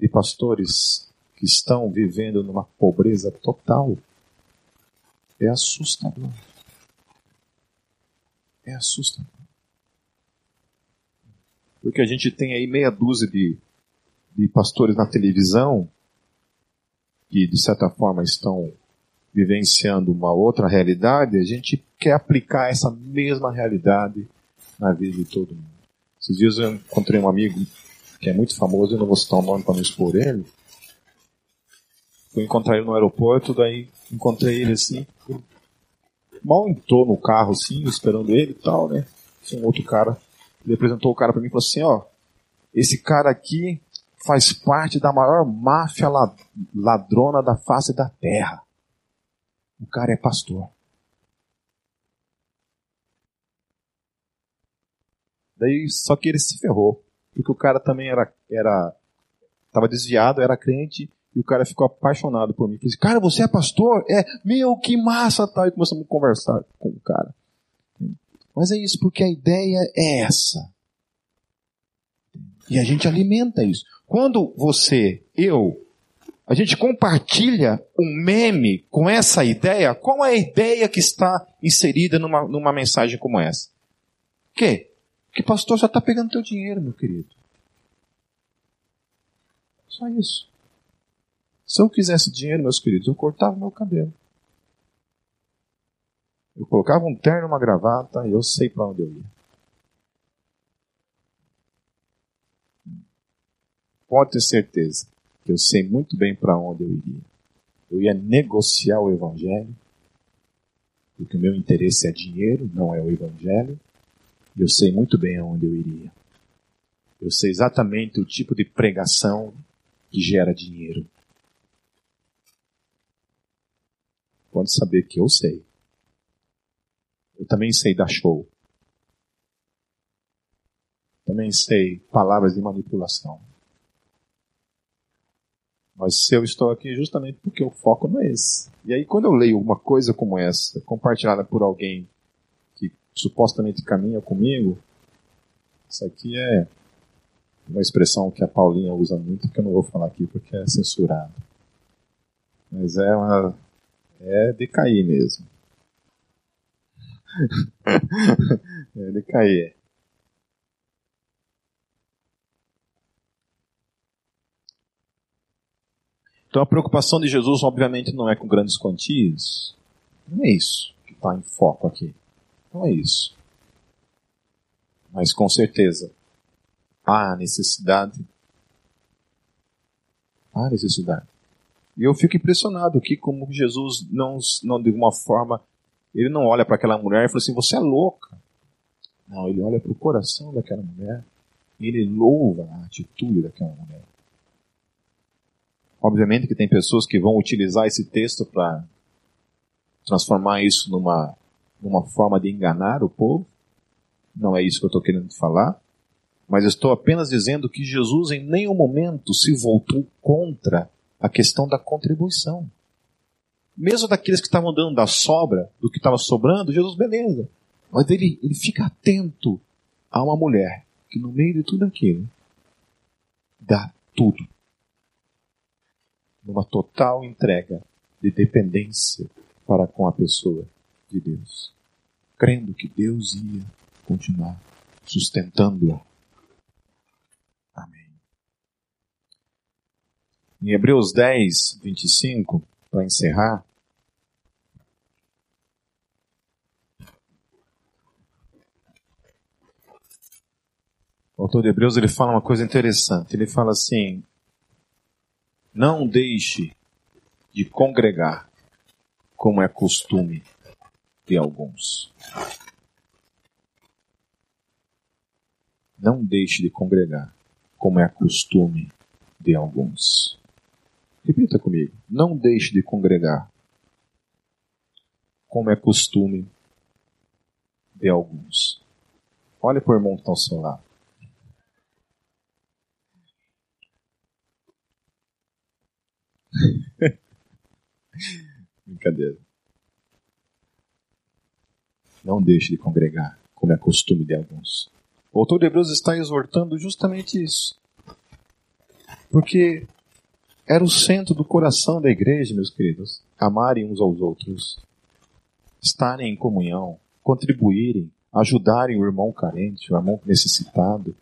de pastores que estão vivendo numa pobreza total, é assustador. É assustador. Porque a gente tem aí meia dúzia de, de pastores na televisão que, de certa forma, estão vivenciando uma outra realidade, a gente quer aplicar essa mesma realidade na vida de todo mundo. Esses dias eu encontrei um amigo que é muito famoso, eu não vou citar o nome para não expor ele. Fui encontrar ele no aeroporto, daí encontrei ele assim. Mal entrou no carro assim, esperando ele e tal, né? Um outro cara. Ele apresentou o cara para mim e falou assim: ó, esse cara aqui faz parte da maior máfia ladrona da face da terra. O cara é pastor. Daí, só que ele se ferrou. Porque o cara também era, era, tava desviado, era crente, e o cara ficou apaixonado por mim. Falei assim, cara, você é pastor? É, meu, que massa, tal. E começamos a conversar com o cara. Mas é isso, porque a ideia é essa. E a gente alimenta isso. Quando você, eu, a gente compartilha um meme com essa ideia, qual é a ideia que está inserida numa, numa mensagem como essa? Que? Que pastor já está pegando teu dinheiro, meu querido. Só isso. Se eu quisesse dinheiro, meus queridos, eu cortava meu cabelo. Eu colocava um terno, uma gravata e eu sei para onde eu ia. Pode ter certeza que eu sei muito bem para onde eu iria. Eu ia negociar o evangelho, porque o meu interesse é dinheiro, não é o evangelho. Eu sei muito bem aonde eu iria. Eu sei exatamente o tipo de pregação que gera dinheiro. Pode saber que eu sei. Eu também sei dar show. Também sei palavras de manipulação. Mas se eu estou aqui justamente porque o foco não é esse. E aí quando eu leio uma coisa como essa, compartilhada por alguém supostamente caminha comigo, isso aqui é uma expressão que a Paulinha usa muito, que eu não vou falar aqui porque é censurado. Mas é uma. É decair mesmo. é decair. Então a preocupação de Jesus, obviamente, não é com grandes quantias. Não é isso que está em foco aqui. Não é isso. Mas com certeza há necessidade. Há necessidade. E eu fico impressionado aqui como Jesus não, não de alguma forma, ele não olha para aquela mulher e fala assim, você é louca. Não, ele olha para o coração daquela mulher e ele louva a atitude daquela mulher. Obviamente que tem pessoas que vão utilizar esse texto para transformar isso numa uma forma de enganar o povo. Não é isso que eu estou querendo falar. Mas estou apenas dizendo que Jesus em nenhum momento se voltou contra a questão da contribuição. Mesmo daqueles que estavam dando da sobra, do que estava sobrando, Jesus, beleza. Mas ele, ele fica atento a uma mulher que no meio de tudo aquilo dá tudo. Numa total entrega de dependência para com a pessoa de Deus crendo que Deus ia continuar sustentando-a. Amém. Em Hebreus 10, 25, para encerrar, O autor de Hebreus ele fala uma coisa interessante. Ele fala assim: não deixe de congregar, como é costume de alguns. Não deixe de congregar, como é costume de alguns. Repita comigo. Não deixe de congregar, como é costume de alguns. Olhe para o irmão que está ao seu lado. Brincadeira. Não deixe de congregar, como é costume de alguns. O autor de Hebreus está exortando justamente isso. Porque era o centro do coração da igreja, meus queridos. Amarem uns aos outros, estarem em comunhão, contribuírem, ajudarem o irmão carente, o irmão necessitado,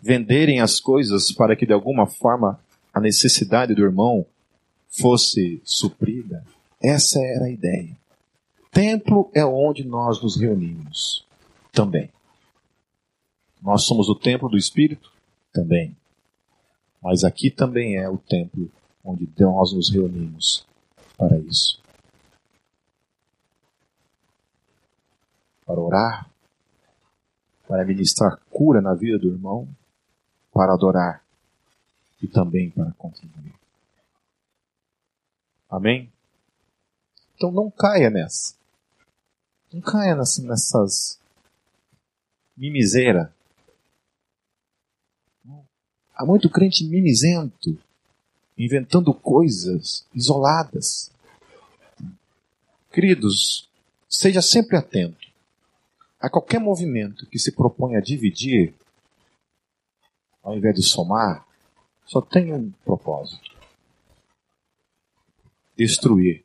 venderem as coisas para que de alguma forma a necessidade do irmão fosse suprida. Essa era a ideia. Templo é onde nós nos reunimos também. Nós somos o templo do Espírito também. Mas aqui também é o templo onde nós nos reunimos para isso. Para orar, para ministrar cura na vida do irmão, para adorar e também para contribuir. Amém? Então não caia nessa. Não caia nessas, nessas mimiseira. Há muito crente mimizento inventando coisas isoladas. Queridos, seja sempre atento a qualquer movimento que se propõe a dividir, ao invés de somar, só tem um propósito: destruir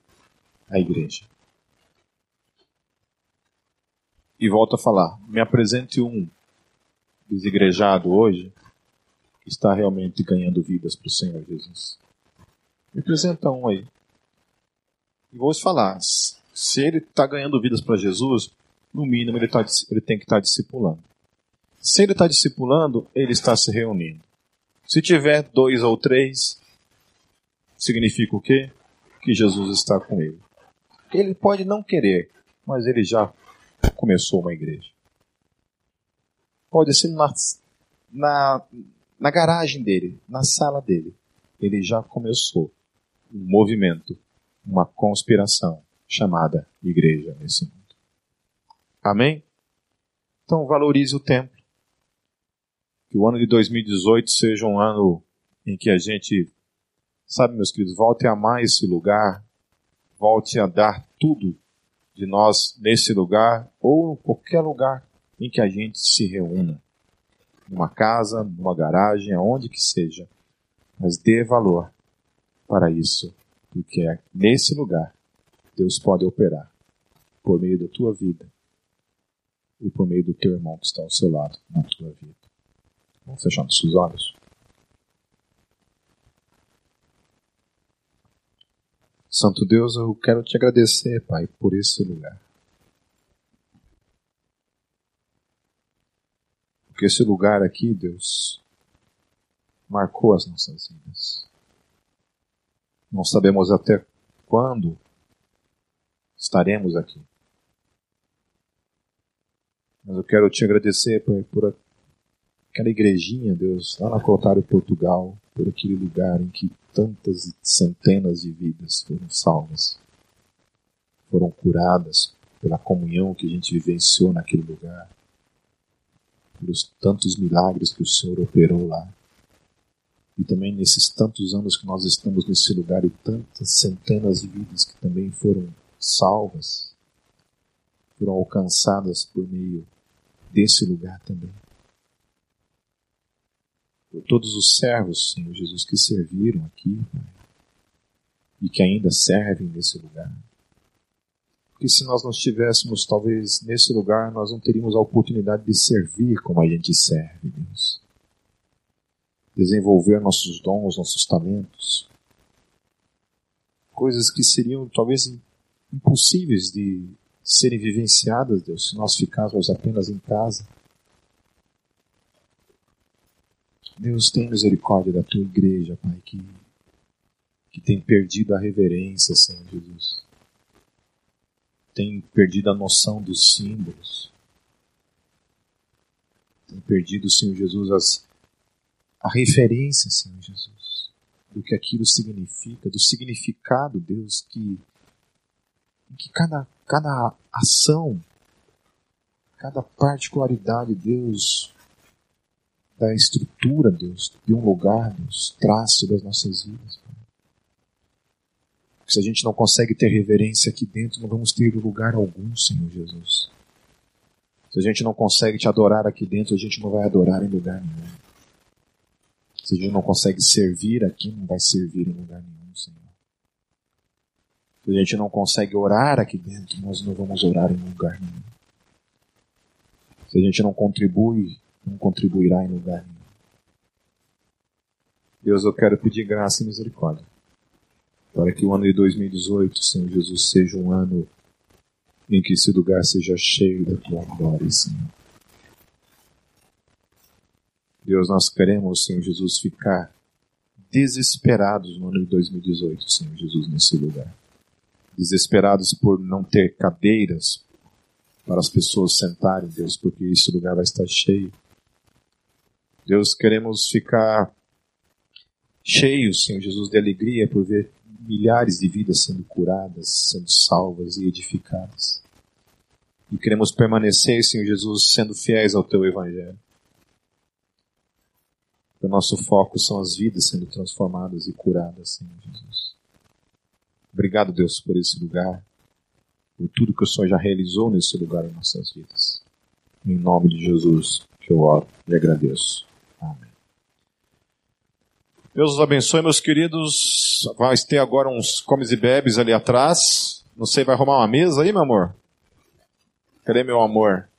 a igreja. E volto a falar: me apresente um desigrejado hoje está realmente ganhando vidas para o Senhor Jesus. Me apresenta um aí. E vou te falar, se ele está ganhando vidas para Jesus, no mínimo ele, tá, ele tem que estar tá discipulando. Se ele está discipulando, ele está se reunindo. Se tiver dois ou três, significa o quê? Que Jesus está com ele. Ele pode não querer, mas ele já começou uma igreja. Pode ser na, na, na garagem dele, na sala dele, ele já começou um movimento, uma conspiração chamada igreja nesse mundo. Amém? Então valorize o tempo. Que o ano de 2018 seja um ano em que a gente, sabe, meus queridos, volte a amar esse lugar, volte a dar tudo de nós nesse lugar ou em qualquer lugar em que a gente se reúna numa casa, numa garagem, aonde que seja. Mas dê valor para isso, porque é nesse lugar Deus pode operar por meio da tua vida ou por meio do teu irmão que está ao seu lado na tua vida. Vamos fechar nossos olhos. Santo Deus, eu quero te agradecer, Pai, por esse lugar. Porque esse lugar aqui, Deus, marcou as nossas vidas. Não sabemos até quando estaremos aqui. Mas eu quero te agradecer por, por aquela igrejinha, Deus, lá na Cotário, Portugal, por aquele lugar em que tantas centenas de vidas foram salvas, foram curadas pela comunhão que a gente vivenciou naquele lugar pelos tantos milagres que o Senhor operou lá. E também nesses tantos anos que nós estamos nesse lugar e tantas centenas de vidas que também foram salvas, foram alcançadas por meio desse lugar também. Por todos os servos, Senhor Jesus, que serviram aqui, Pai, e que ainda servem nesse lugar. Porque se nós não estivéssemos, talvez, nesse lugar, nós não teríamos a oportunidade de servir como a gente serve, Deus. Desenvolver nossos dons, nossos talentos. Coisas que seriam, talvez, impossíveis de serem vivenciadas, Deus, se nós ficássemos apenas em casa. Deus tem misericórdia da tua igreja, Pai, que, que tem perdido a reverência, Senhor Jesus. Tem perdido a noção dos símbolos. Tem perdido, Senhor Jesus, as, a referência, Senhor Jesus, do que aquilo significa, do significado, Deus, que, que cada, cada ação, cada particularidade, Deus, da estrutura, Deus, de um lugar, Deus, traz sobre as nossas vidas. Porque se a gente não consegue ter reverência aqui dentro, não vamos ter lugar algum, Senhor Jesus. Se a gente não consegue te adorar aqui dentro, a gente não vai adorar em lugar nenhum. Se a gente não consegue servir aqui, não vai servir em lugar nenhum, Senhor. Se a gente não consegue orar aqui dentro, nós não vamos orar em lugar nenhum. Se a gente não contribui não contribuirá em lugar nenhum. Deus, eu quero pedir graça e misericórdia para que o ano de 2018, Senhor Jesus, seja um ano em que esse lugar seja cheio da tua glória, Senhor. Deus, nós queremos, Senhor Jesus, ficar desesperados no ano de 2018, Senhor Jesus, nesse lugar. Desesperados por não ter cadeiras para as pessoas sentarem, Deus, porque esse lugar vai estar cheio. Deus, queremos ficar cheios, Senhor Jesus, de alegria por ver milhares de vidas sendo curadas, sendo salvas e edificadas. E queremos permanecer, Senhor Jesus, sendo fiéis ao Teu Evangelho. O nosso foco são as vidas sendo transformadas e curadas, Senhor Jesus. Obrigado, Deus, por esse lugar, por tudo que o Senhor já realizou nesse lugar em nossas vidas. Em nome de Jesus que eu oro e agradeço. Deus os abençoe, meus queridos. Vai ter agora uns comes e bebes ali atrás. Não sei, vai arrumar uma mesa aí, meu amor? Cadê meu amor?